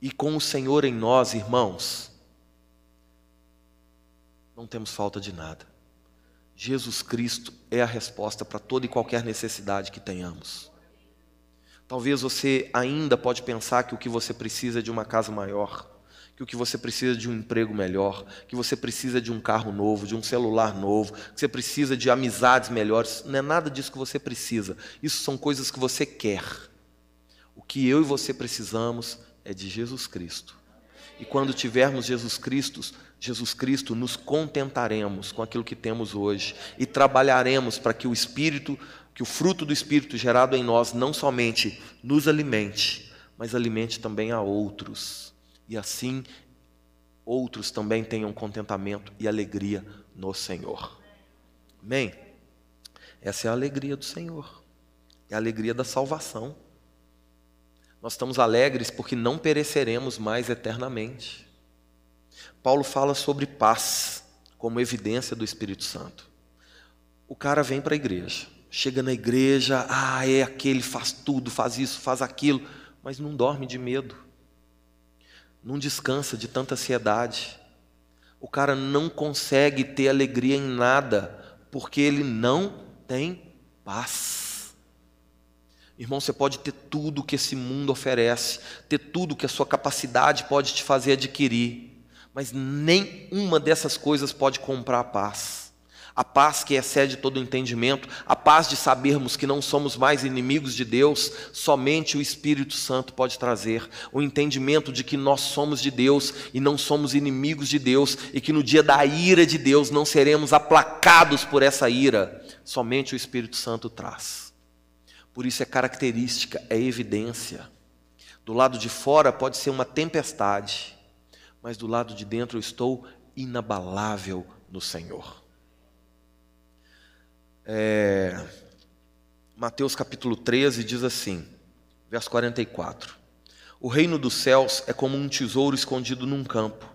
S1: e com o Senhor em nós, irmãos, não temos falta de nada. Jesus Cristo é a resposta para toda e qualquer necessidade que tenhamos. Talvez você ainda pode pensar que o que você precisa é de uma casa maior, que o que você precisa de um emprego melhor, que você precisa de um carro novo, de um celular novo, que você precisa de amizades melhores. Não é nada disso que você precisa. Isso são coisas que você quer. O que eu e você precisamos é de Jesus Cristo. E quando tivermos Jesus Cristo, Jesus Cristo, nos contentaremos com aquilo que temos hoje e trabalharemos para que o Espírito, que o fruto do Espírito gerado em nós não somente nos alimente, mas alimente também a outros e assim outros também tenham contentamento e alegria no Senhor. Amém? Essa é a alegria do Senhor, é a alegria da salvação. Nós estamos alegres porque não pereceremos mais eternamente. Paulo fala sobre paz como evidência do Espírito Santo. O cara vem para a igreja, chega na igreja, ah, é aquele, faz tudo, faz isso, faz aquilo, mas não dorme de medo não descansa de tanta ansiedade. O cara não consegue ter alegria em nada, porque ele não tem paz. Irmão, você pode ter tudo que esse mundo oferece, ter tudo que a sua capacidade pode te fazer adquirir, mas nenhuma dessas coisas pode comprar a paz a paz que excede todo entendimento, a paz de sabermos que não somos mais inimigos de Deus, somente o Espírito Santo pode trazer, o entendimento de que nós somos de Deus e não somos inimigos de Deus, e que no dia da ira de Deus não seremos aplacados por essa ira, somente o Espírito Santo traz. Por isso é característica, é evidência. Do lado de fora pode ser uma tempestade, mas do lado de dentro eu estou inabalável no Senhor. É, Mateus capítulo 13 diz assim, verso 44: O reino dos céus é como um tesouro escondido num campo.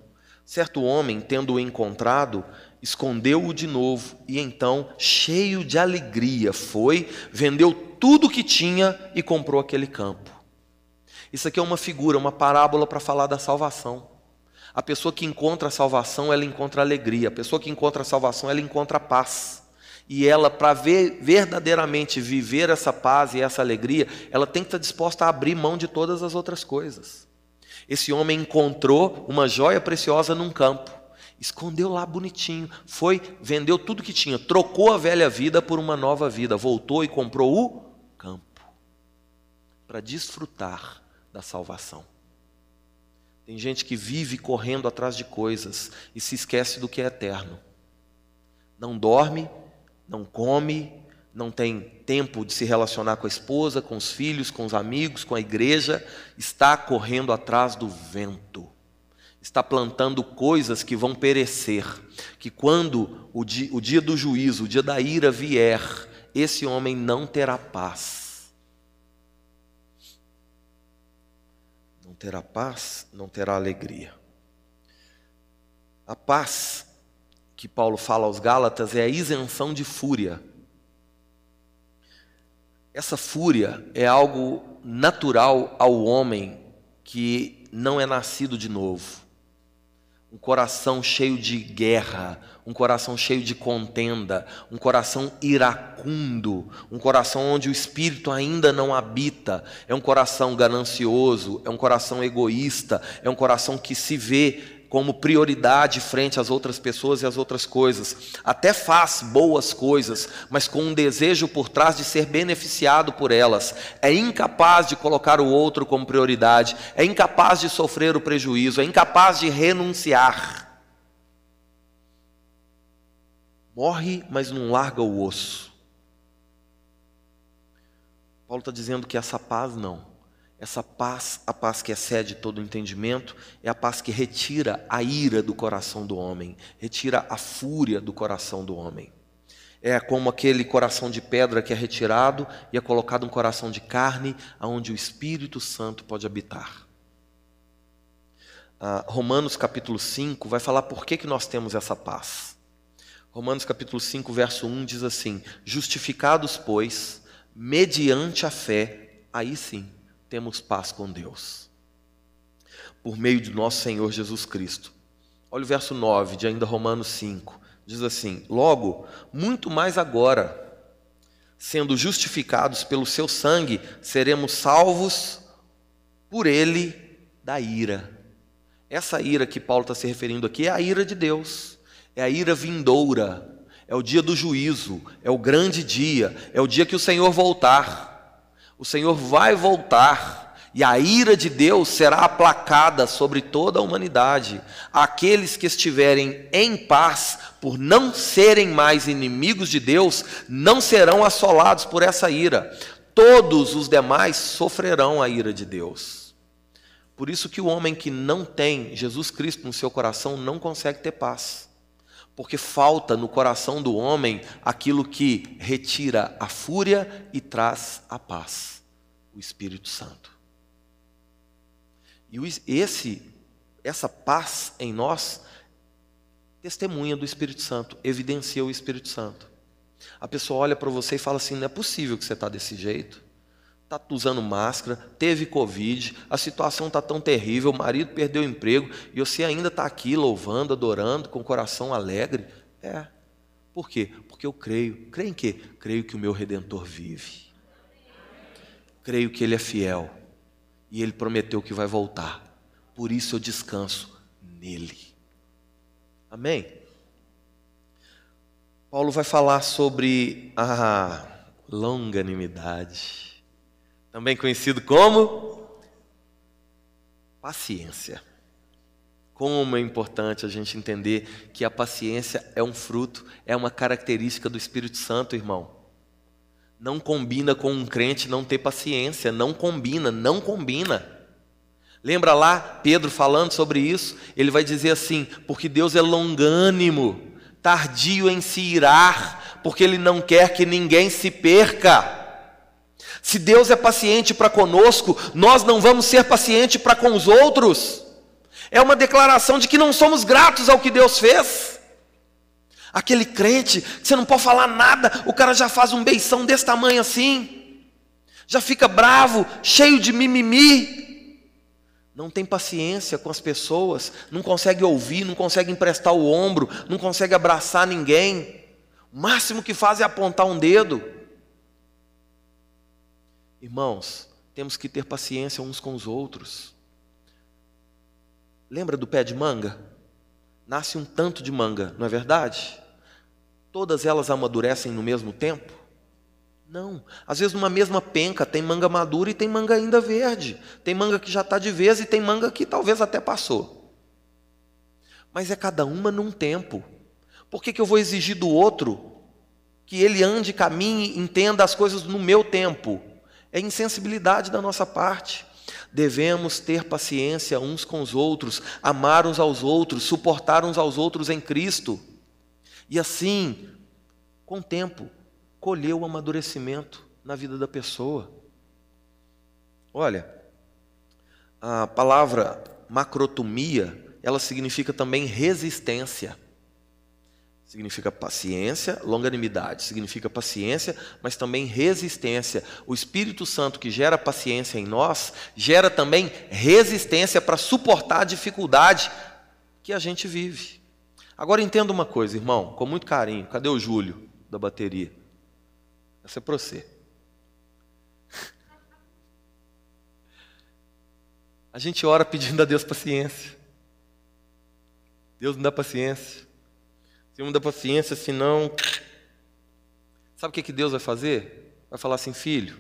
S1: Certo homem, tendo-o encontrado, escondeu-o de novo e então, cheio de alegria, foi, vendeu tudo o que tinha e comprou aquele campo. Isso aqui é uma figura, uma parábola para falar da salvação. A pessoa que encontra a salvação, ela encontra alegria. A pessoa que encontra a salvação, ela encontra paz e ela, para ver, verdadeiramente viver essa paz e essa alegria, ela tem que estar disposta a abrir mão de todas as outras coisas. Esse homem encontrou uma joia preciosa num campo, escondeu lá bonitinho, foi, vendeu tudo que tinha, trocou a velha vida por uma nova vida, voltou e comprou o campo para desfrutar da salvação. Tem gente que vive correndo atrás de coisas e se esquece do que é eterno. Não dorme não come, não tem tempo de se relacionar com a esposa, com os filhos, com os amigos, com a igreja, está correndo atrás do vento. Está plantando coisas que vão perecer, que quando o dia, o dia do juízo, o dia da ira vier, esse homem não terá paz. Não terá paz, não terá alegria. A paz que Paulo fala aos Gálatas é a isenção de fúria. Essa fúria é algo natural ao homem que não é nascido de novo. Um coração cheio de guerra, um coração cheio de contenda, um coração iracundo, um coração onde o espírito ainda não habita, é um coração ganancioso, é um coração egoísta, é um coração que se vê como prioridade frente às outras pessoas e às outras coisas. Até faz boas coisas, mas com um desejo por trás de ser beneficiado por elas. É incapaz de colocar o outro como prioridade, é incapaz de sofrer o prejuízo, é incapaz de renunciar. Morre, mas não larga o osso. Paulo está dizendo que essa paz não. Essa paz, a paz que excede todo entendimento, é a paz que retira a ira do coração do homem, retira a fúria do coração do homem. É como aquele coração de pedra que é retirado e é colocado um coração de carne, onde o Espírito Santo pode habitar. Ah, Romanos capítulo 5 vai falar por que, que nós temos essa paz. Romanos capítulo 5, verso 1 diz assim: Justificados, pois, mediante a fé, aí sim temos paz com Deus. Por meio de nosso Senhor Jesus Cristo. Olha o verso 9 de ainda Romanos 5. Diz assim: Logo, muito mais agora, sendo justificados pelo seu sangue, seremos salvos por ele da ira. Essa ira que Paulo está se referindo aqui é a ira de Deus, é a ira vindoura, é o dia do juízo, é o grande dia, é o dia que o Senhor voltar. O Senhor vai voltar e a ira de Deus será aplacada sobre toda a humanidade. Aqueles que estiverem em paz, por não serem mais inimigos de Deus, não serão assolados por essa ira. Todos os demais sofrerão a ira de Deus. Por isso que o homem que não tem Jesus Cristo no seu coração não consegue ter paz. Porque falta no coração do homem aquilo que retira a fúria e traz a paz, o Espírito Santo. E esse essa paz em nós testemunha do Espírito Santo, evidencia o Espírito Santo. A pessoa olha para você e fala assim: não é possível que você está desse jeito está usando máscara, teve Covid, a situação está tão terrível, o marido perdeu o emprego e você ainda está aqui louvando, adorando, com o coração alegre. É. Por quê? Porque eu creio. Creio em quê? Creio que o meu redentor vive. Creio que ele é fiel. E ele prometeu que vai voltar. Por isso eu descanso nele. Amém? Paulo vai falar sobre a longanimidade também conhecido como paciência. Como é importante a gente entender que a paciência é um fruto, é uma característica do Espírito Santo, irmão. Não combina com um crente não ter paciência, não combina, não combina. Lembra lá Pedro falando sobre isso? Ele vai dizer assim: porque Deus é longânimo, tardio em se irar, porque Ele não quer que ninguém se perca. Se Deus é paciente para conosco, nós não vamos ser pacientes para com os outros. É uma declaração de que não somos gratos ao que Deus fez. Aquele crente você não pode falar nada, o cara já faz um beição desse tamanho assim, já fica bravo, cheio de mimimi. Não tem paciência com as pessoas, não consegue ouvir, não consegue emprestar o ombro, não consegue abraçar ninguém. O máximo que faz é apontar um dedo. Irmãos, temos que ter paciência uns com os outros. Lembra do pé de manga? Nasce um tanto de manga, não é verdade? Todas elas amadurecem no mesmo tempo? Não. Às vezes, numa mesma penca, tem manga madura e tem manga ainda verde. Tem manga que já está de vez e tem manga que talvez até passou. Mas é cada uma num tempo. Por que, que eu vou exigir do outro que ele ande, caminhe, entenda as coisas no meu tempo? É insensibilidade da nossa parte. Devemos ter paciência uns com os outros, amar uns aos outros, suportar uns aos outros em Cristo. E assim, com o tempo, colher o amadurecimento na vida da pessoa. Olha, a palavra macrotomia, ela significa também resistência significa paciência, longanimidade significa paciência, mas também resistência. O Espírito Santo que gera paciência em nós, gera também resistência para suportar a dificuldade que a gente vive. Agora entenda uma coisa, irmão, com muito carinho. Cadê o Júlio da bateria? Essa é para você. A gente ora pedindo a Deus paciência. Deus não dá paciência. Se não dá paciência, senão. Sabe o que, que Deus vai fazer? Vai falar assim, filho,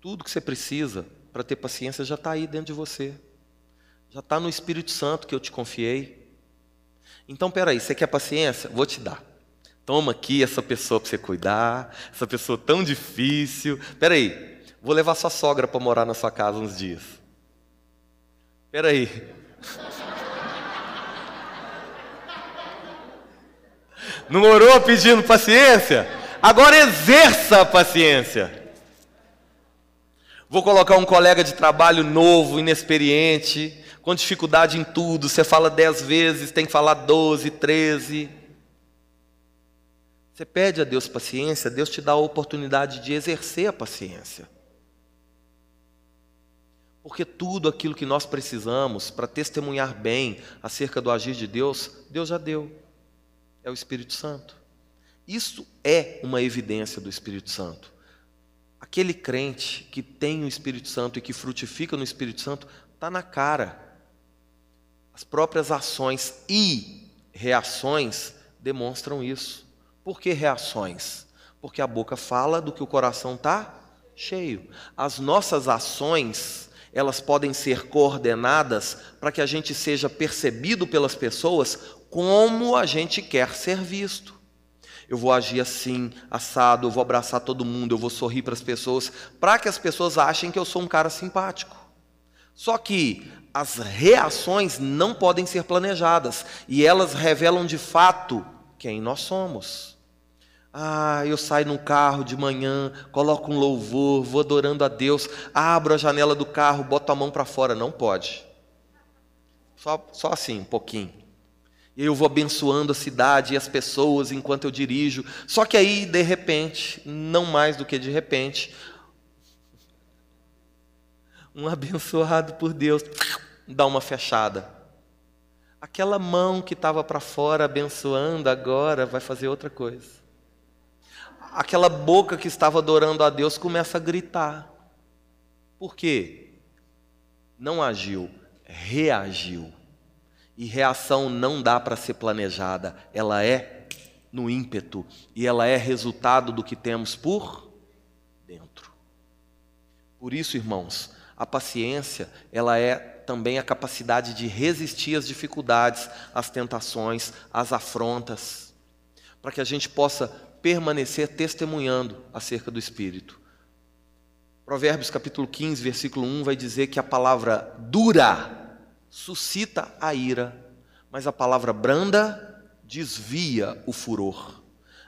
S1: tudo que você precisa para ter paciência já está aí dentro de você. Já está no Espírito Santo que eu te confiei. Então, peraí, você quer paciência? Vou te dar. Toma aqui essa pessoa para você cuidar, essa pessoa tão difícil. Peraí, vou levar sua sogra para morar na sua casa uns dias. Peraí. Não orou pedindo paciência? Agora exerça a paciência. Vou colocar um colega de trabalho novo, inexperiente, com dificuldade em tudo. Você fala dez vezes, tem que falar doze, treze. Você pede a Deus paciência, Deus te dá a oportunidade de exercer a paciência. Porque tudo aquilo que nós precisamos para testemunhar bem acerca do agir de Deus, Deus já deu é o Espírito Santo. Isso é uma evidência do Espírito Santo. Aquele crente que tem o Espírito Santo e que frutifica no Espírito Santo, está na cara. As próprias ações e reações demonstram isso. Por que reações? Porque a boca fala do que o coração está cheio. As nossas ações, elas podem ser coordenadas para que a gente seja percebido pelas pessoas como a gente quer ser visto. Eu vou agir assim, assado, eu vou abraçar todo mundo, eu vou sorrir para as pessoas, para que as pessoas achem que eu sou um cara simpático. Só que as reações não podem ser planejadas e elas revelam de fato quem nós somos. Ah, eu saio no carro de manhã, coloco um louvor, vou adorando a Deus, abro a janela do carro, boto a mão para fora. Não pode. Só, só assim, um pouquinho. E eu vou abençoando a cidade e as pessoas enquanto eu dirijo. Só que aí, de repente, não mais do que de repente, um abençoado por Deus dá uma fechada. Aquela mão que estava para fora abençoando agora vai fazer outra coisa. Aquela boca que estava adorando a Deus começa a gritar. Por quê? Não agiu, reagiu. E reação não dá para ser planejada, ela é no ímpeto e ela é resultado do que temos por dentro. Por isso, irmãos, a paciência, ela é também a capacidade de resistir às dificuldades, às tentações, às afrontas, para que a gente possa permanecer testemunhando acerca do Espírito. Provérbios capítulo 15, versículo 1 vai dizer que a palavra dura suscita a ira, mas a palavra branda desvia o furor.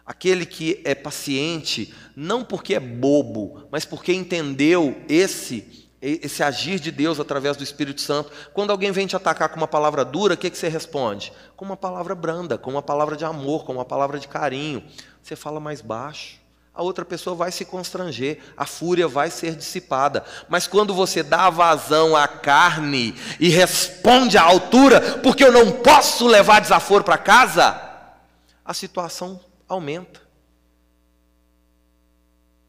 S1: Aquele que é paciente, não porque é bobo, mas porque entendeu esse esse agir de Deus através do Espírito Santo. Quando alguém vem te atacar com uma palavra dura, o que, que você responde? Com uma palavra branda, com uma palavra de amor, com uma palavra de carinho. Você fala mais baixo. A outra pessoa vai se constranger, a fúria vai ser dissipada. Mas quando você dá vazão à carne e responde à altura, porque eu não posso levar desaforo para casa, a situação aumenta.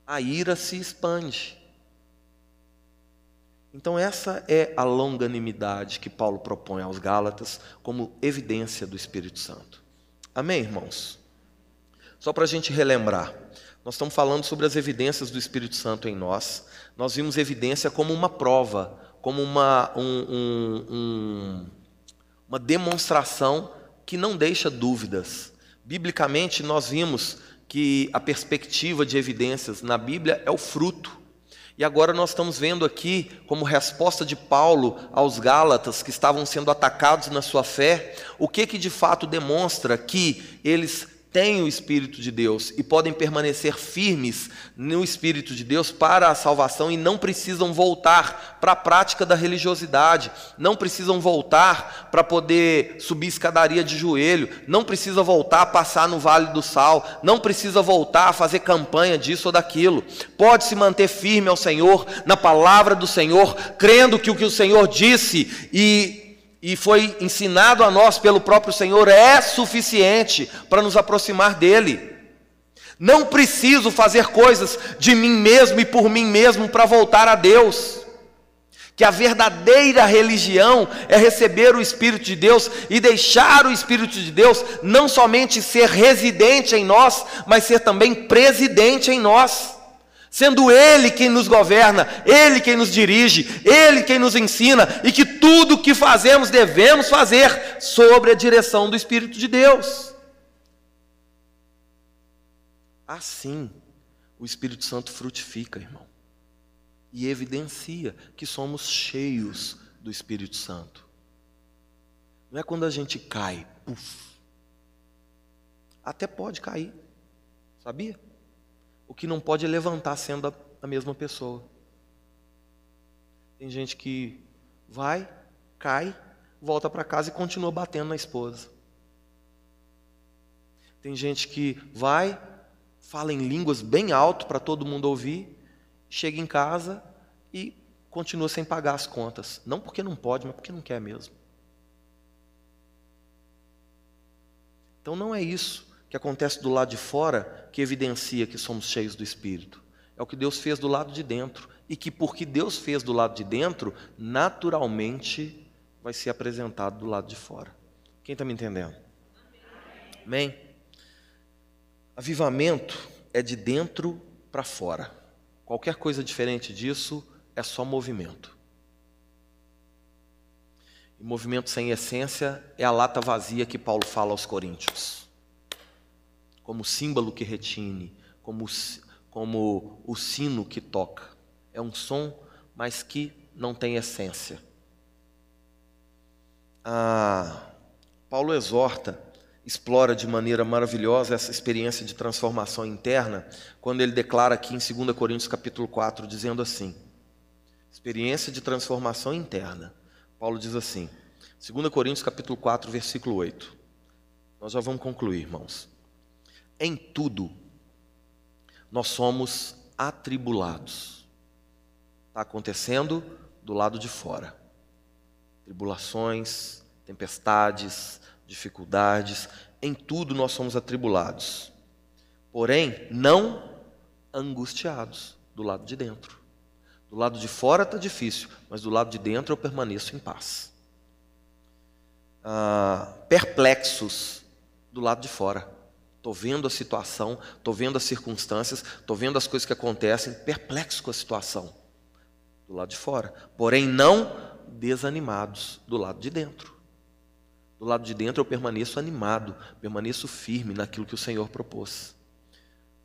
S1: A ira se expande. Então, essa é a longanimidade que Paulo propõe aos Gálatas como evidência do Espírito Santo. Amém, irmãos? Só para a gente relembrar, nós estamos falando sobre as evidências do Espírito Santo em nós. Nós vimos evidência como uma prova, como uma, um, um, um, uma demonstração que não deixa dúvidas. Biblicamente, nós vimos que a perspectiva de evidências na Bíblia é o fruto. E agora nós estamos vendo aqui, como resposta de Paulo aos Gálatas que estavam sendo atacados na sua fé, o que que de fato demonstra que eles têm o Espírito de Deus e podem permanecer firmes no Espírito de Deus para a salvação e não precisam voltar para a prática da religiosidade, não precisam voltar para poder subir escadaria de joelho, não precisa voltar a passar no Vale do Sal, não precisa voltar a fazer campanha disso ou daquilo, pode se manter firme ao Senhor, na palavra do Senhor, crendo que o que o Senhor disse e e foi ensinado a nós pelo próprio Senhor é suficiente para nos aproximar dele. Não preciso fazer coisas de mim mesmo e por mim mesmo para voltar a Deus. Que a verdadeira religião é receber o Espírito de Deus e deixar o Espírito de Deus não somente ser residente em nós, mas ser também presidente em nós sendo Ele quem nos governa, Ele quem nos dirige, Ele quem nos ensina, e que tudo o que fazemos devemos fazer sobre a direção do Espírito de Deus. Assim, o Espírito Santo frutifica, irmão, e evidencia que somos cheios do Espírito Santo. Não é quando a gente cai, puf. Até pode cair, sabia? O que não pode é levantar sendo a mesma pessoa. Tem gente que vai, cai, volta para casa e continua batendo na esposa. Tem gente que vai, fala em línguas bem alto para todo mundo ouvir, chega em casa e continua sem pagar as contas. Não porque não pode, mas porque não quer mesmo. Então não é isso que acontece do lado de fora que evidencia que somos cheios do Espírito. É o que Deus fez do lado de dentro. E que, porque Deus fez do lado de dentro, naturalmente vai ser apresentado do lado de fora. Quem está me entendendo? Amém? Avivamento é de dentro para fora. Qualquer coisa diferente disso é só movimento. E movimento sem essência é a lata vazia que Paulo fala aos Coríntios. Como símbolo que retine, como, como o sino que toca. É um som, mas que não tem essência. Ah, Paulo exorta, explora de maneira maravilhosa essa experiência de transformação interna, quando ele declara aqui em 2 Coríntios capítulo 4, dizendo assim: experiência de transformação interna. Paulo diz assim, 2 Coríntios capítulo 4, versículo 8. Nós já vamos concluir, irmãos. Em tudo nós somos atribulados. Está acontecendo do lado de fora. Tribulações, tempestades, dificuldades, em tudo nós somos atribulados. Porém, não angustiados do lado de dentro. Do lado de fora está difícil, mas do lado de dentro eu permaneço em paz. Ah, perplexos do lado de fora. Estou vendo a situação, estou vendo as circunstâncias, estou vendo as coisas que acontecem, perplexo com a situação do lado de fora. Porém, não desanimados do lado de dentro. Do lado de dentro eu permaneço animado, permaneço firme naquilo que o Senhor propôs.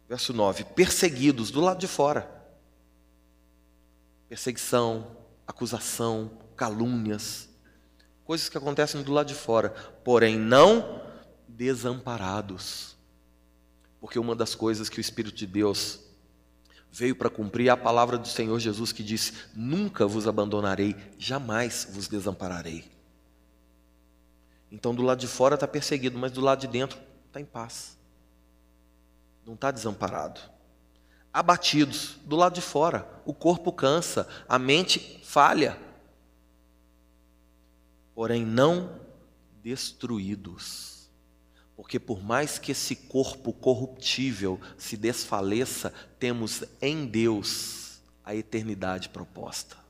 S1: Verso 9: perseguidos do lado de fora. Perseguição, acusação, calúnias, coisas que acontecem do lado de fora, porém não desamparados. Porque uma das coisas que o Espírito de Deus veio para cumprir é a palavra do Senhor Jesus que disse: Nunca vos abandonarei, jamais vos desampararei. Então, do lado de fora está perseguido, mas do lado de dentro está em paz. Não está desamparado. Abatidos, do lado de fora, o corpo cansa, a mente falha. Porém, não destruídos. Porque, por mais que esse corpo corruptível se desfaleça, temos em Deus a eternidade proposta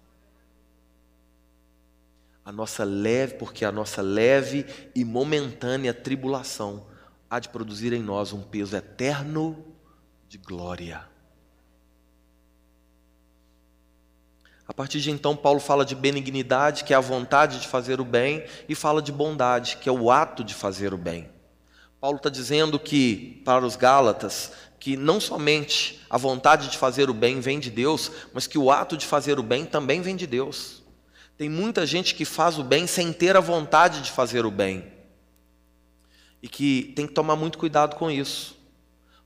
S1: a nossa leve, porque a nossa leve e momentânea tribulação há de produzir em nós um peso eterno de glória. A partir de então, Paulo fala de benignidade, que é a vontade de fazer o bem, e fala de bondade, que é o ato de fazer o bem. Paulo está dizendo que, para os Gálatas, que não somente a vontade de fazer o bem vem de Deus, mas que o ato de fazer o bem também vem de Deus. Tem muita gente que faz o bem sem ter a vontade de fazer o bem. E que tem que tomar muito cuidado com isso.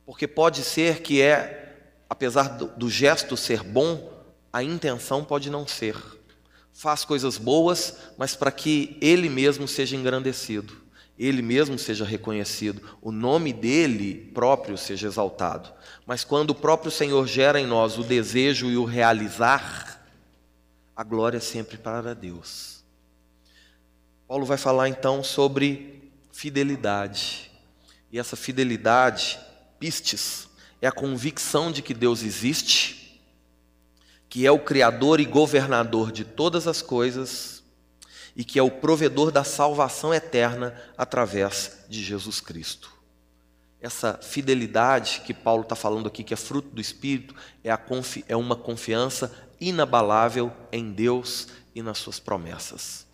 S1: Porque pode ser que é, apesar do, gesto ser bom, a intenção pode não ser. Faz coisas boas, mas para que ele mesmo seja engrandecido, ele mesmo seja reconhecido, o nome dele próprio seja exaltado. Mas quando o próprio Senhor gera em nós o desejo e o realizar, a glória é sempre para Deus. Paulo vai falar então sobre fidelidade. E essa fidelidade, pistes, é a convicção de que Deus existe, que é o criador e governador de todas as coisas e que é o provedor da salvação eterna através de Jesus Cristo. Essa fidelidade que Paulo está falando aqui, que é fruto do Espírito, é, é uma confiança inabalável em Deus e nas suas promessas.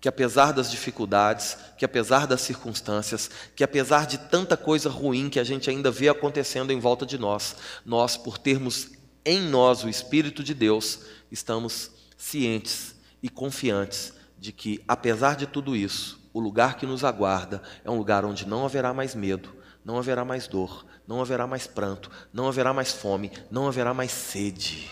S1: Que apesar das dificuldades, que apesar das circunstâncias, que apesar de tanta coisa ruim que a gente ainda vê acontecendo em volta de nós, nós, por termos em nós o Espírito de Deus, estamos cientes e confiantes de que, apesar de tudo isso, o lugar que nos aguarda é um lugar onde não haverá mais medo, não haverá mais dor, não haverá mais pranto, não haverá mais fome, não haverá mais sede.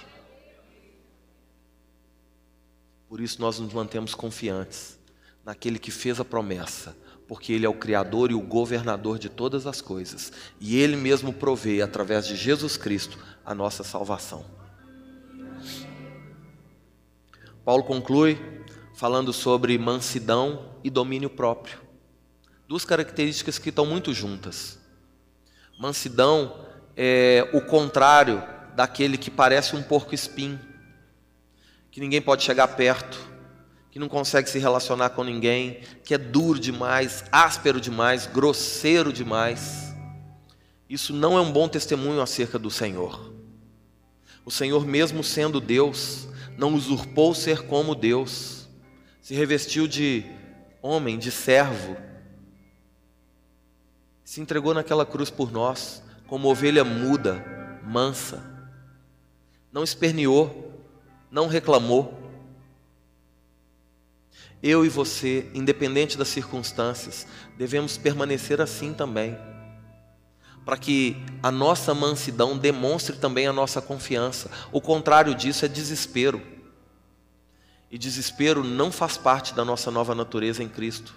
S1: Por isso nós nos mantemos confiantes naquele que fez a promessa, porque Ele é o Criador e o governador de todas as coisas, e Ele mesmo provê, através de Jesus Cristo, a nossa salvação. Paulo conclui falando sobre mansidão e domínio próprio. Duas características que estão muito juntas. Mansidão é o contrário daquele que parece um porco espinho que ninguém pode chegar perto, que não consegue se relacionar com ninguém, que é duro demais, áspero demais, grosseiro demais. Isso não é um bom testemunho acerca do Senhor. O Senhor, mesmo sendo Deus, não usurpou ser como Deus, se revestiu de homem, de servo, se entregou naquela cruz por nós, como ovelha muda, mansa, não esperneou, não reclamou. Eu e você, independente das circunstâncias, devemos permanecer assim também, para que a nossa mansidão demonstre também a nossa confiança. O contrário disso é desespero. E desespero não faz parte da nossa nova natureza em Cristo.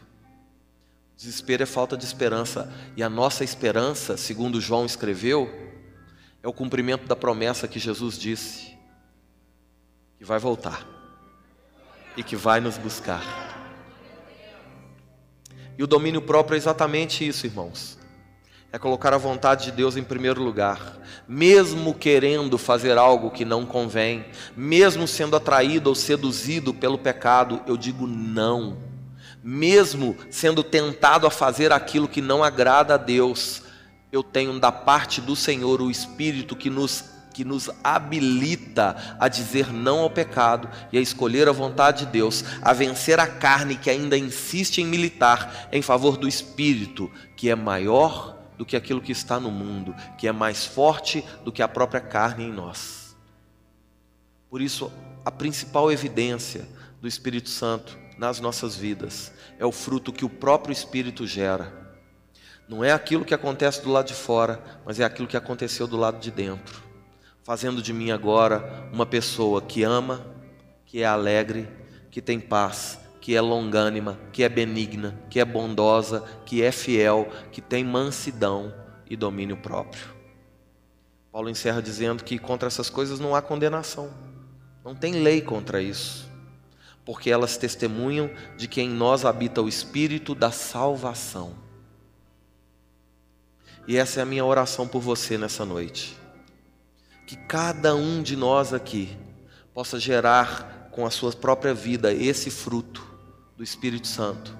S1: Desespero é falta de esperança. E a nossa esperança, segundo João escreveu, é o cumprimento da promessa que Jesus disse: que vai voltar e que vai nos buscar. E o domínio próprio é exatamente isso, irmãos. É colocar a vontade de Deus em primeiro lugar, mesmo querendo fazer algo que não convém, mesmo sendo atraído ou seduzido pelo pecado, eu digo não. Mesmo sendo tentado a fazer aquilo que não agrada a Deus, eu tenho da parte do Senhor o Espírito que nos que nos habilita a dizer não ao pecado e a escolher a vontade de Deus, a vencer a carne que ainda insiste em militar em favor do espírito, que é maior do que aquilo que está no mundo, que é mais forte do que a própria carne em nós. Por isso, a principal evidência do Espírito Santo nas nossas vidas é o fruto que o próprio Espírito gera. Não é aquilo que acontece do lado de fora, mas é aquilo que aconteceu do lado de dentro fazendo de mim agora uma pessoa que ama, que é alegre, que tem paz, que é longânima, que é benigna, que é bondosa, que é fiel, que tem mansidão e domínio próprio. Paulo encerra dizendo que contra essas coisas não há condenação, não tem lei contra isso, porque elas testemunham de que em nós habita o Espírito da salvação. E essa é a minha oração por você nessa noite que cada um de nós aqui possa gerar com a sua própria vida esse fruto do Espírito Santo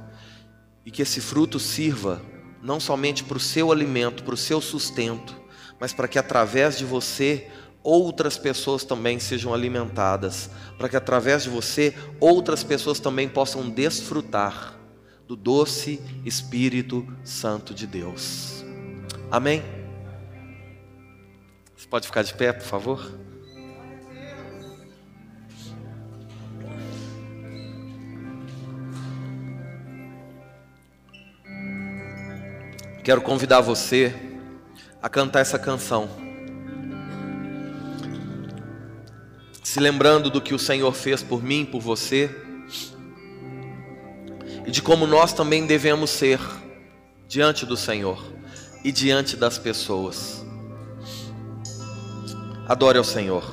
S1: e que esse fruto sirva não somente para o seu alimento, para o seu sustento, mas para que através de você outras pessoas também sejam alimentadas, para que através de você outras pessoas também possam desfrutar do doce Espírito Santo de Deus. Amém? Você pode ficar de pé, por favor? Quero convidar você a cantar essa canção. Se lembrando do que o Senhor fez por mim, por você, e de como nós também devemos ser diante do Senhor e diante das pessoas. Adore ao Senhor.